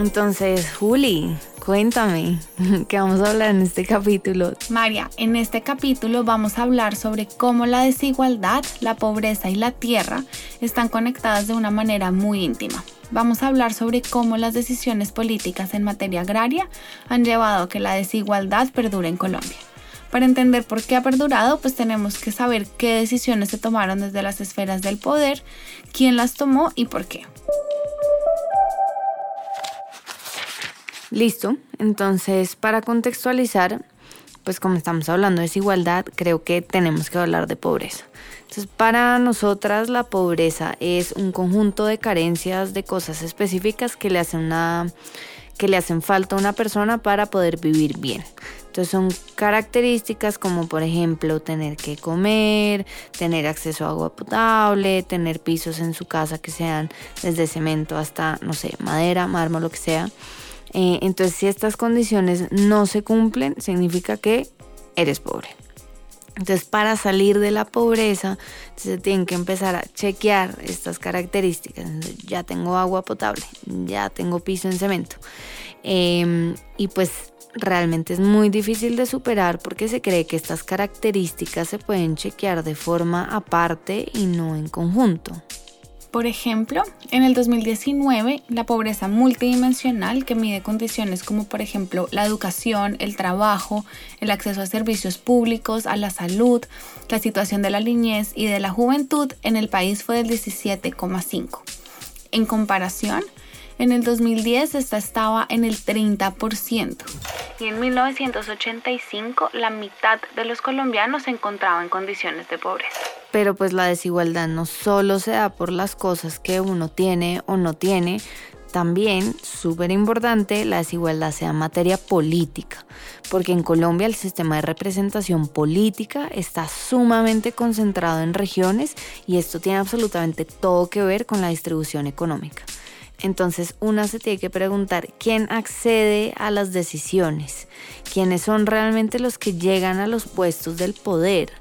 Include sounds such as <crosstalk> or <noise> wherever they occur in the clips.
Entonces, Juli, cuéntame, <laughs> ¿qué vamos a hablar en este capítulo? María, en este capítulo vamos a hablar sobre cómo la desigualdad, la pobreza y la tierra están conectadas de una manera muy íntima. Vamos a hablar sobre cómo las decisiones políticas en materia agraria han llevado a que la desigualdad perdure en Colombia. Para entender por qué ha perdurado, pues tenemos que saber qué decisiones se tomaron desde las esferas del poder, quién las tomó y por qué. Listo, entonces para contextualizar, pues como estamos hablando de desigualdad, creo que tenemos que hablar de pobreza. Entonces, para nosotras la pobreza es un conjunto de carencias, de cosas específicas que le hacen una que le hacen falta a una persona para poder vivir bien. Entonces son características como por ejemplo tener que comer, tener acceso a agua potable, tener pisos en su casa que sean desde cemento hasta, no sé, madera, mármol, lo que sea. Eh, entonces, si estas condiciones no se cumplen, significa que eres pobre. Entonces, para salir de la pobreza, se tienen que empezar a chequear estas características. ya tengo agua potable, ya tengo piso en cemento. Em, y pues realmente es muy difícil de superar porque se cree que estas características se pueden chequear de forma aparte y no en conjunto. Por ejemplo, en el 2019, la pobreza multidimensional, que mide condiciones como por ejemplo la educación, el trabajo, el acceso a servicios públicos, a la salud, la situación de la niñez y de la juventud, en el país fue del 17,5. En comparación, en el 2010 esta estaba en el 30%. Y en 1985 la mitad de los colombianos se encontraban en condiciones de pobreza. Pero pues la desigualdad no solo se da por las cosas que uno tiene o no tiene, también, súper importante, la desigualdad sea materia política, porque en Colombia el sistema de representación política está sumamente concentrado en regiones y esto tiene absolutamente todo que ver con la distribución económica. Entonces una se tiene que preguntar quién accede a las decisiones, quiénes son realmente los que llegan a los puestos del poder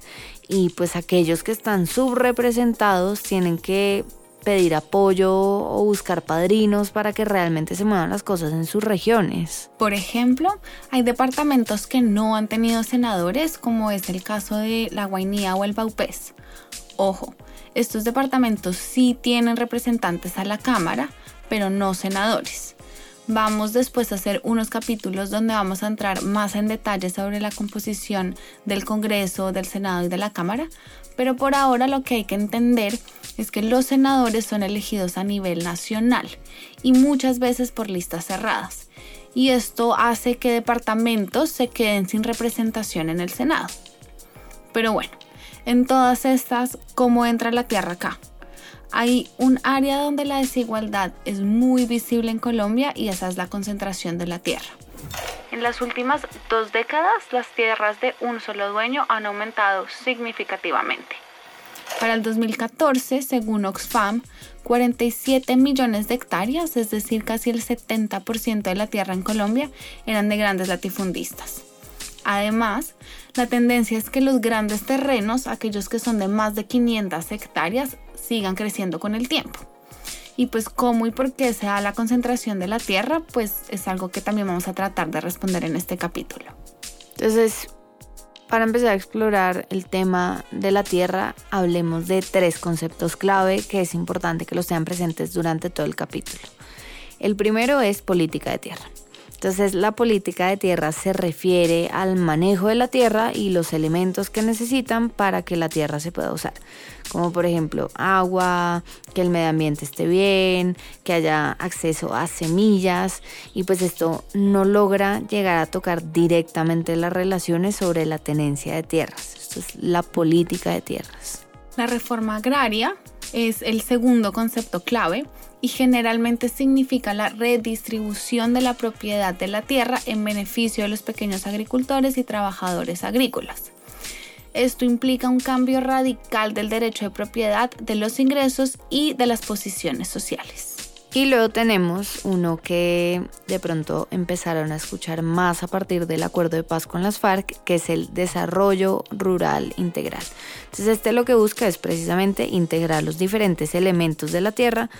y pues aquellos que están subrepresentados tienen que pedir apoyo o buscar padrinos para que realmente se muevan las cosas en sus regiones. Por ejemplo, hay departamentos que no han tenido senadores, como es el caso de La Guainía o el Baupés. Ojo, estos departamentos sí tienen representantes a la Cámara, pero no senadores. Vamos después a hacer unos capítulos donde vamos a entrar más en detalle sobre la composición del Congreso, del Senado y de la Cámara, pero por ahora lo que hay que entender es que los senadores son elegidos a nivel nacional y muchas veces por listas cerradas. Y esto hace que departamentos se queden sin representación en el Senado. Pero bueno, en todas estas, ¿cómo entra la tierra acá? Hay un área donde la desigualdad es muy visible en Colombia y esa es la concentración de la tierra. En las últimas dos décadas, las tierras de un solo dueño han aumentado significativamente. Para el 2014, según Oxfam, 47 millones de hectáreas, es decir, casi el 70% de la tierra en Colombia, eran de grandes latifundistas. Además, la tendencia es que los grandes terrenos, aquellos que son de más de 500 hectáreas, sigan creciendo con el tiempo. Y pues cómo y por qué se da la concentración de la Tierra, pues es algo que también vamos a tratar de responder en este capítulo. Entonces, para empezar a explorar el tema de la Tierra, hablemos de tres conceptos clave que es importante que los sean presentes durante todo el capítulo. El primero es política de tierra. Entonces la política de tierra se refiere al manejo de la tierra y los elementos que necesitan para que la tierra se pueda usar. Como por ejemplo agua, que el medio ambiente esté bien, que haya acceso a semillas y pues esto no logra llegar a tocar directamente las relaciones sobre la tenencia de tierras. Esto es la política de tierras. La reforma agraria es el segundo concepto clave y generalmente significa la redistribución de la propiedad de la tierra en beneficio de los pequeños agricultores y trabajadores agrícolas. Esto implica un cambio radical del derecho de propiedad, de los ingresos y de las posiciones sociales. Y luego tenemos uno que de pronto empezaron a escuchar más a partir del acuerdo de paz con las FARC, que es el desarrollo rural integral. Entonces este lo que busca es precisamente integrar los diferentes elementos de la tierra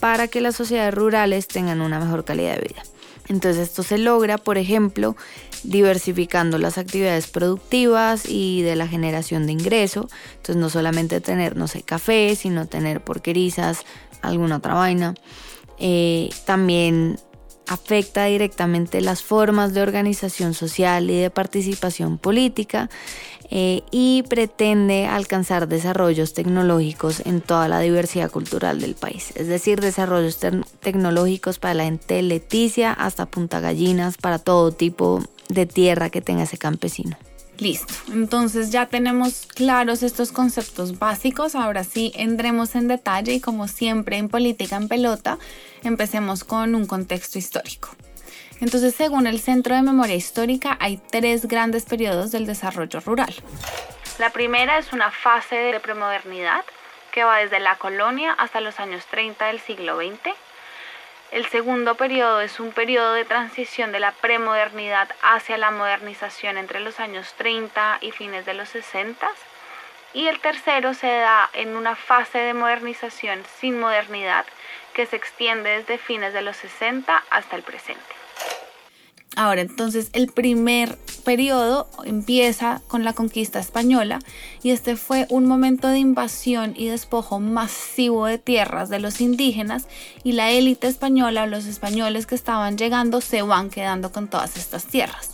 para que las sociedades rurales tengan una mejor calidad de vida. Entonces esto se logra, por ejemplo, diversificando las actividades productivas y de la generación de ingreso. Entonces no solamente tener, no sé, café, sino tener porquerizas, alguna otra vaina. Eh, también afecta directamente las formas de organización social y de participación política eh, y pretende alcanzar desarrollos tecnológicos en toda la diversidad cultural del país, es decir, desarrollos tecnológicos para la gente leticia hasta Punta Gallinas, para todo tipo de tierra que tenga ese campesino. Listo, entonces ya tenemos claros estos conceptos básicos, ahora sí entremos en detalle y como siempre en política en pelota, empecemos con un contexto histórico. Entonces, según el Centro de Memoria Histórica, hay tres grandes periodos del desarrollo rural. La primera es una fase de premodernidad que va desde la colonia hasta los años 30 del siglo XX el segundo periodo es un periodo de transición de la premodernidad hacia la modernización entre los años 30 y fines de los 60. Y el tercero se da en una fase de modernización sin modernidad que se extiende desde fines de los 60 hasta el presente. Ahora, entonces el primer periodo empieza con la conquista española y este fue un momento de invasión y despojo masivo de tierras de los indígenas y la élite española o los españoles que estaban llegando se van quedando con todas estas tierras.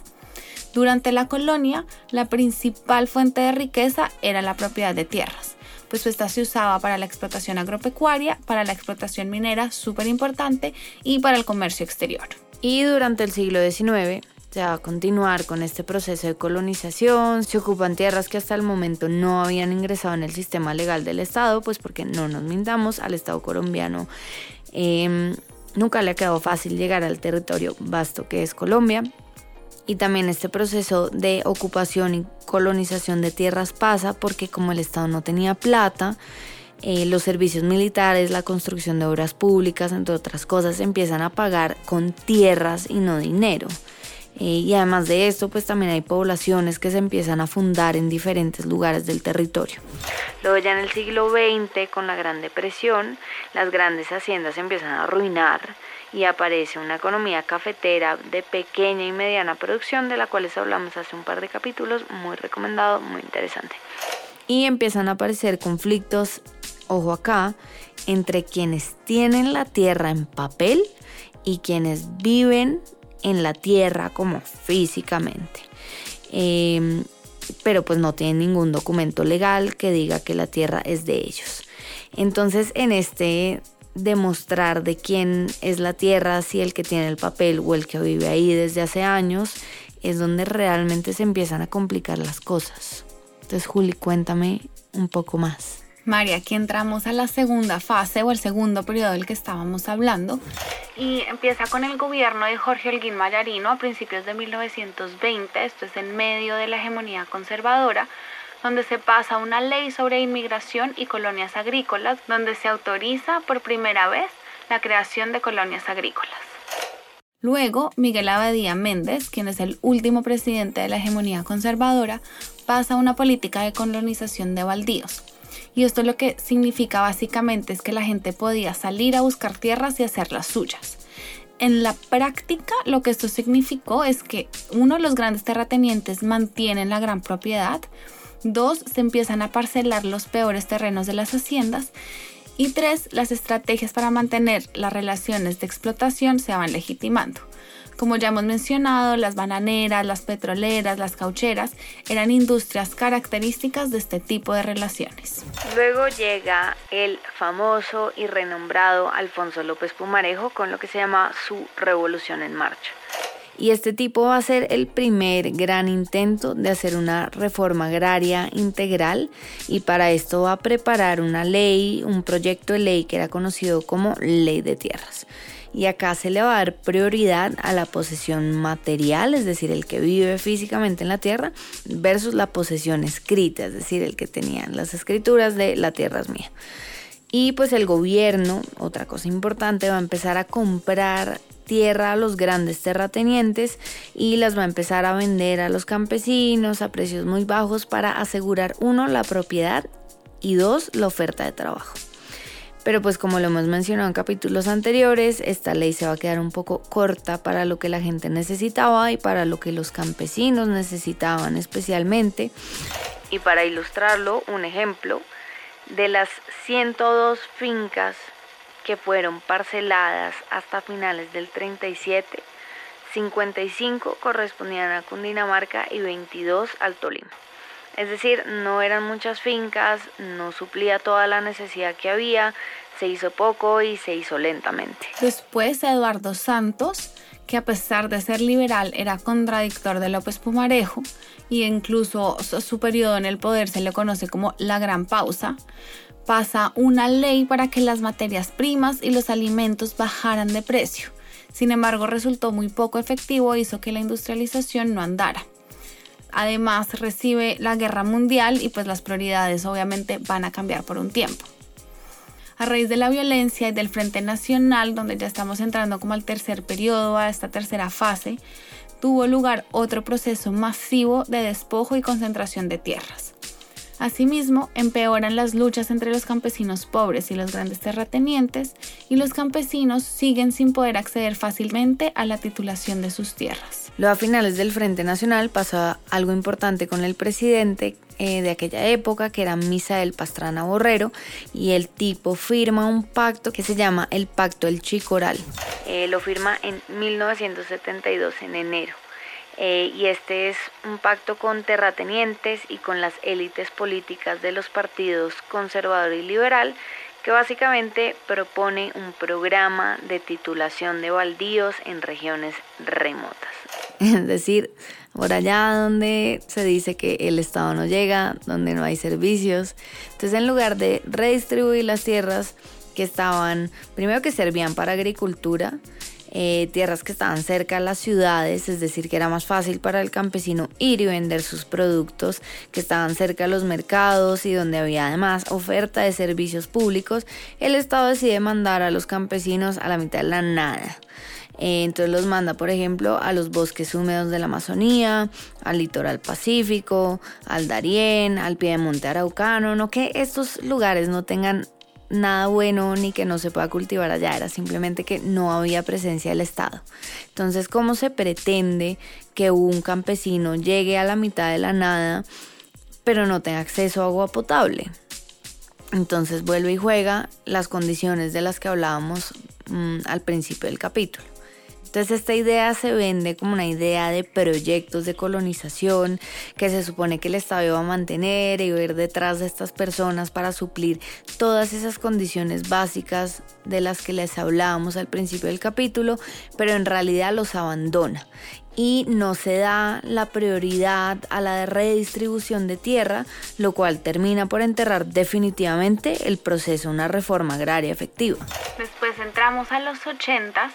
Durante la colonia, la principal fuente de riqueza era la propiedad de tierras, pues esta se usaba para la explotación agropecuaria, para la explotación minera, súper importante, y para el comercio exterior. Y durante el siglo XIX se va a continuar con este proceso de colonización, se ocupan tierras que hasta el momento no habían ingresado en el sistema legal del Estado, pues porque no nos mintamos, al Estado colombiano em, nunca le ha quedado fácil llegar al territorio vasto que es Colombia. Y también este proceso de ocupación y colonización de tierras pasa porque como el Estado no tenía plata, eh, los servicios militares, la construcción de obras públicas, entre otras cosas, empiezan a pagar con tierras y no dinero. Eh, y además de esto, pues también hay poblaciones que se empiezan a fundar en diferentes lugares del territorio. Luego ya en el siglo XX, con la Gran Depresión, las grandes haciendas se empiezan a arruinar y aparece una economía cafetera de pequeña y mediana producción, de la cual les hablamos hace un par de capítulos, muy recomendado, muy interesante. Y empiezan a aparecer conflictos ojo acá, entre quienes tienen la tierra en papel y quienes viven en la tierra como físicamente. Em, pero pues no tienen ningún documento legal que diga que la tierra es de ellos. Entonces en este demostrar de quién es la tierra, si el que tiene el papel o el que vive ahí desde hace años, es donde realmente se empiezan a complicar las cosas. Entonces Juli, cuéntame un poco más. María, aquí entramos a la segunda fase o el segundo periodo del que estábamos hablando. Y empieza con el gobierno de Jorge Holguín Mayarino a principios de 1920, esto es en medio de la hegemonía conservadora, donde se pasa una ley sobre inmigración y colonias agrícolas, donde se autoriza por primera vez la creación de colonias agrícolas. Luego, Miguel Abadía Méndez, quien es el último presidente de la hegemonía conservadora, pasa a una política de colonización de baldíos y esto lo que significa básicamente es que la gente podía salir a buscar tierras y hacer las suyas. En la práctica, lo que esto significó es que uno, los grandes terratenientes mantienen la gran propiedad, dos, se empiezan a parcelar los peores terrenos de las haciendas y tres, las estrategias para mantener las relaciones de explotación se van legitimando. Como ya hemos mencionado, las bananeras, las petroleras, las caucheras eran industrias características de este tipo de relaciones. Luego llega el famoso y renombrado Alfonso López Pumarejo con lo que se llama su Revolución en Marcha. Y este tipo va a ser el primer gran intento de hacer una reforma agraria integral y para esto va a preparar una ley, un proyecto de ley que era conocido como Ley de Tierras. Y acá se le va a dar prioridad a la posesión material, es decir, el que vive físicamente en la tierra, versus la posesión escrita, es decir, el que tenían las escrituras de la tierra es mía. Y pues el gobierno, otra cosa importante, va a empezar a comprar tierra a los grandes terratenientes y las va a empezar a vender a los campesinos a precios muy bajos para asegurar, uno, la propiedad y dos, la oferta de trabajo. Pero pues como lo hemos mencionado en capítulos anteriores, esta ley se va a quedar un poco corta para lo que la gente necesitaba y para lo que los campesinos necesitaban especialmente. Y para ilustrarlo, un ejemplo, de las 102 fincas que fueron parceladas hasta finales del 37, 55 correspondían a Cundinamarca y 22 al Tolima. Es decir, no eran muchas fincas, no suplía toda la necesidad que había, se hizo poco y se hizo lentamente. Después Eduardo Santos, que a pesar de ser liberal era contradictor de López Pumarejo y incluso su periodo en el poder se le conoce como la Gran Pausa, pasa una ley para que las materias primas y los alimentos bajaran de precio. Sin embargo, resultó muy poco efectivo e hizo que la industrialización no andara. Además, recibe la guerra mundial y pues las prioridades obviamente van a cambiar por un tiempo. A raíz de la violencia y del Frente Nacional, donde ya estamos entrando como al tercer periodo, a esta tercera fase, tuvo lugar otro proceso masivo de despojo y concentración de tierras. Asimismo, empeoran las luchas entre los campesinos pobres y los grandes terratenientes, y los campesinos siguen sin poder acceder fácilmente a la titulación de sus tierras. Luego a finales del Frente Nacional pasa algo importante con el presidente eh, de aquella época, que era Misael Pastrana Borrero, y el tipo firma un pacto que se llama el Pacto del Chicoral. Eh, lo firma en 1972, en enero. Eh, y este es un pacto con terratenientes y con las élites políticas de los partidos conservador y liberal que básicamente propone un programa de titulación de baldíos en regiones remotas. <laughs> Es decir, por allá donde se dice que el Estado no llega, donde no hay servicios. Entonces, en lugar de redistribuir las tierras que estaban, primero que servían para agricultura, eh, tierras que estaban cerca a las ciudades, es decir, que era más fácil para el campesino ir y vender sus productos, que estaban cerca a los mercados y donde había además oferta de servicios públicos, el Estado decide mandar a los campesinos a la mitad de la nada. Eh, entonces los manda, por ejemplo, a los bosques húmedos de la Amazonía, al litoral pacífico, al Darién, al pie de monte araucano, no que estos lugares no tengan nada bueno ni que no se pueda cultivar allá, era simplemente que no había presencia del Estado. Entonces, ¿cómo se pretende que un campesino llegue a la mitad de la nada pero no tenga acceso a agua potable? Entonces vuelve y juega las condiciones de las que hablábamos mm, al principio del capítulo. Entonces esta idea se vende como una idea de proyectos de colonización que se supone que el Estado iba a mantener y ir detrás de estas personas para suplir todas esas condiciones básicas de las que les hablábamos al principio del capítulo, pero en realidad los abandona y no se da la prioridad a la redistribución de tierra, lo cual termina por enterrar definitivamente el proceso de una reforma agraria efectiva. Después entramos a los 80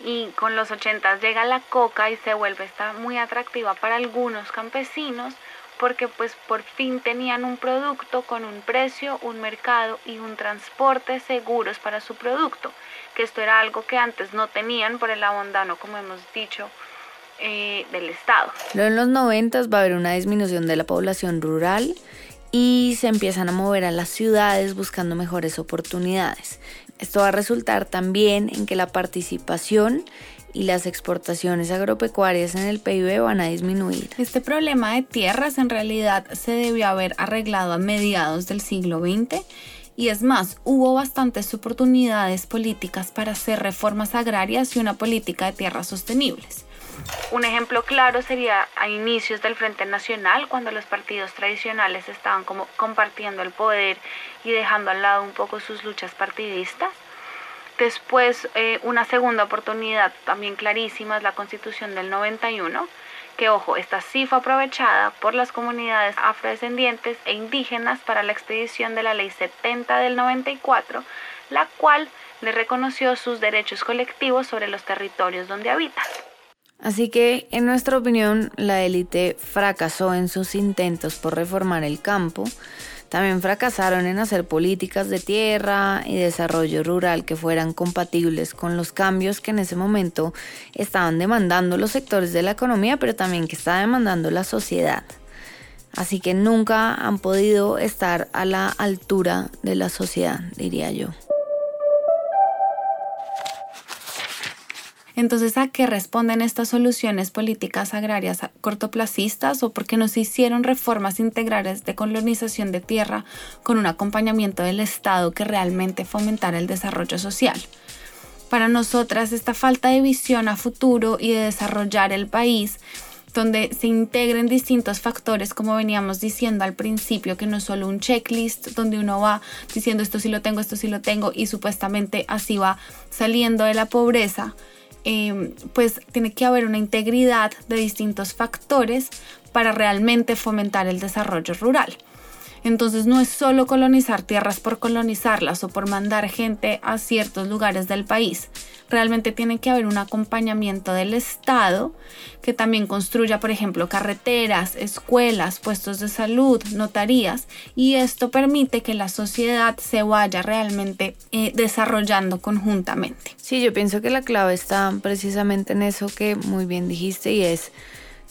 y con los 80 llega la coca y se vuelve esta muy atractiva para algunos campesinos porque pues por fin tenían un producto con un precio, un mercado y un transporte seguros para su producto, que esto era algo que antes no tenían por el abondano, como hemos dicho, eh, del Estado. Luego en los 90 va a haber una disminución de la población rural y se empiezan a mover a las ciudades buscando mejores oportunidades. Esto va a resultar también en que la participación y las exportaciones agropecuarias en el PIB van a disminuir. Este problema de tierras en realidad se debió haber arreglado a mediados del siglo XX y es más, hubo bastantes oportunidades políticas para hacer reformas agrarias y una política de tierras sostenibles. Un ejemplo claro sería a inicios del Frente Nacional, cuando los partidos tradicionales estaban como compartiendo el poder y dejando al lado un poco sus luchas partidistas. Después, eh, una segunda oportunidad también clarísima es la constitución del 91, que ojo, esta sí fue aprovechada por las comunidades afrodescendientes e indígenas para la expedición de la ley 70 del 94, la cual le reconoció sus derechos colectivos sobre los territorios donde habitan. Así que, en nuestra opinión, la élite fracasó en sus intentos por reformar el campo, también fracasaron en hacer políticas de tierra y desarrollo rural que fueran compatibles con los cambios que en ese momento estaban demandando los sectores de la economía, pero también que estaba demandando la sociedad. Así que nunca han podido estar a la altura de la sociedad, diría yo. Entonces, ¿a qué responden estas soluciones políticas agrarias cortoplacistas o porque no se hicieron reformas integrales de colonización de tierra con un acompañamiento del Estado que realmente fomentara el desarrollo social? Para nosotras, esta falta de visión a futuro y de desarrollar el país donde se integren distintos factores, como veníamos diciendo al principio, que no es solo un checklist donde uno va diciendo esto sí lo tengo, esto sí lo tengo y supuestamente así va saliendo de la pobreza, Em, pues tiene que haber una integridad de distintos factores para realmente fomentar el desarrollo rural. Entonces no es solo colonizar tierras por colonizarlas o por mandar gente a ciertos lugares del país. Realmente tiene que haber un acompañamiento del Estado que también construya, por ejemplo, carreteras, escuelas, puestos de salud, notarías y esto permite que la sociedad se vaya realmente eh, desarrollando conjuntamente. Sí, yo pienso que la clave está precisamente en eso que muy bien dijiste y es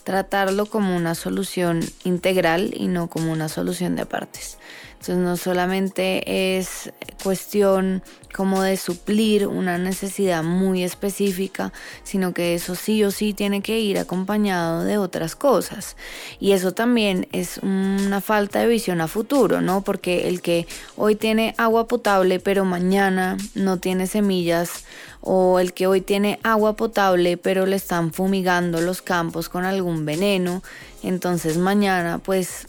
tratarlo como una solución integral y no como una solución de partes. Entonces no solamente es cuestión como de suplir una necesidad muy específica, sino que eso sí o sí tiene que ir acompañado de otras cosas. Y eso también es una falta de visión a futuro, ¿no? Porque el que hoy tiene agua potable pero mañana no tiene semillas o el que hoy tiene agua potable pero le están fumigando los campos con algún veneno, entonces mañana pues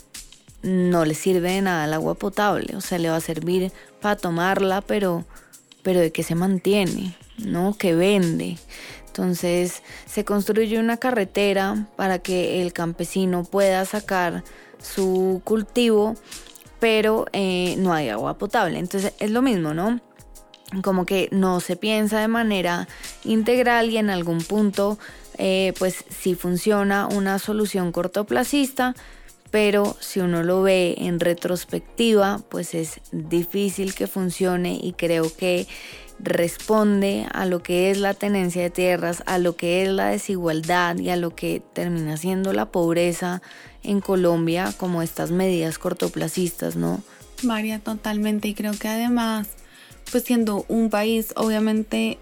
no le sirve de nada el agua potable, o sea, le va a servir para tomarla, pero, pero de que se mantiene, ¿no? Que vende. Entonces se construye una carretera para que el campesino pueda sacar su cultivo, pero eh, no hay agua potable. Entonces es lo mismo, ¿no? Como que no se piensa de manera integral y en algún punto, eh, pues si funciona una solución cortoplacista, pero si uno lo ve en retrospectiva, pues es difícil que funcione y creo que responde a lo que es la tenencia de tierras, a lo que es la desigualdad y a lo que termina siendo la pobreza en Colombia, como estas medidas cortoplacistas, ¿no? María, totalmente. Y creo que además, pues siendo un país obviamente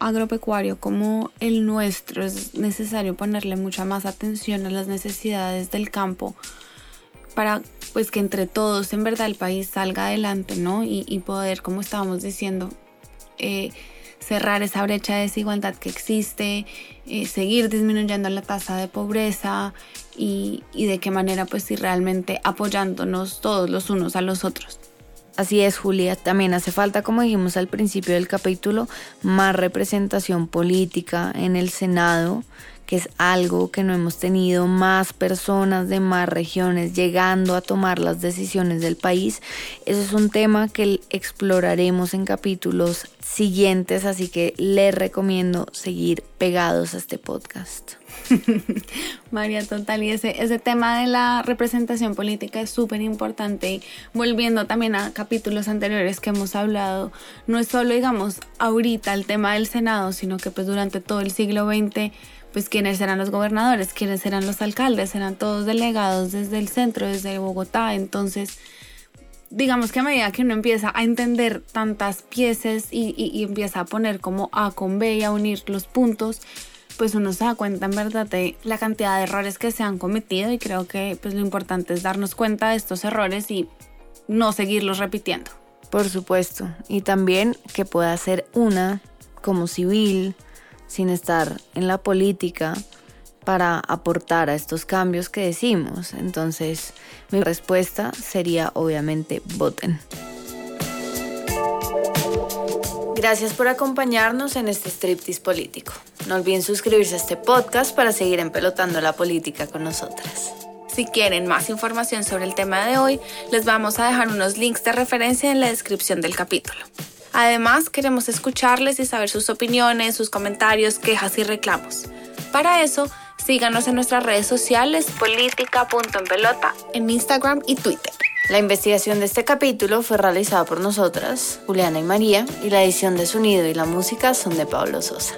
agropecuario como el nuestro es necesario ponerle mucha más atención a las necesidades del campo para pues que entre todos en verdad el país salga adelante, ¿no? Y, poder, como estábamos diciendo, eh, cerrar esa brecha de desigualdad que existe, eh, seguir disminuyendo la tasa de pobreza y, y de qué manera pues si realmente apoyándonos todos los unos a los otros. Así es, Julia. También hace falta, como dijimos al principio del capítulo, más representación política en el Senado, que es algo que no hemos tenido, más personas de más regiones llegando a tomar las decisiones del país. Eso es un tema que exploraremos en capítulos siguientes, así que les recomiendo seguir pegados a este podcast. <laughs> María, total, y ese, ese tema de la representación política es súper importante. Volviendo también a capítulos anteriores que hemos hablado, no es solo, digamos, ahorita el tema del Senado, sino que pues durante todo el siglo XX, pues quiénes eran los gobernadores, quiénes eran los alcaldes, eran todos delegados desde el centro, desde Bogotá. Entonces, digamos que a medida que uno empieza a entender tantas piezas y, y empieza a poner como A con B y a unir los puntos, pues uno se da cuenta en verdad de la cantidad de errores que se han cometido y creo que pues lo importante es darnos cuenta de estos errores y no seguirlos repitiendo. Por supuesto, y también que pueda ser una como civil, sin estar en la política, para aportar a estos cambios que decimos. Entonces, mi respuesta sería obviamente voten. Gracias por acompañarnos en este striptease político. No olviden suscribirse a este podcast para seguir empelotando la política con nosotras. Si quieren más información sobre el tema de hoy, les vamos a dejar unos links de referencia en la descripción del capítulo. Además, queremos escucharles y saber sus opiniones, sus comentarios, quejas y reclamos. Para eso, síganos en nuestras redes sociales política.enpelota en Instagram y Twitter. La investigación de este capítulo fue realizada por nosotras, Juliana y María, y la edición de sonido y la música son de Pablo Sosa.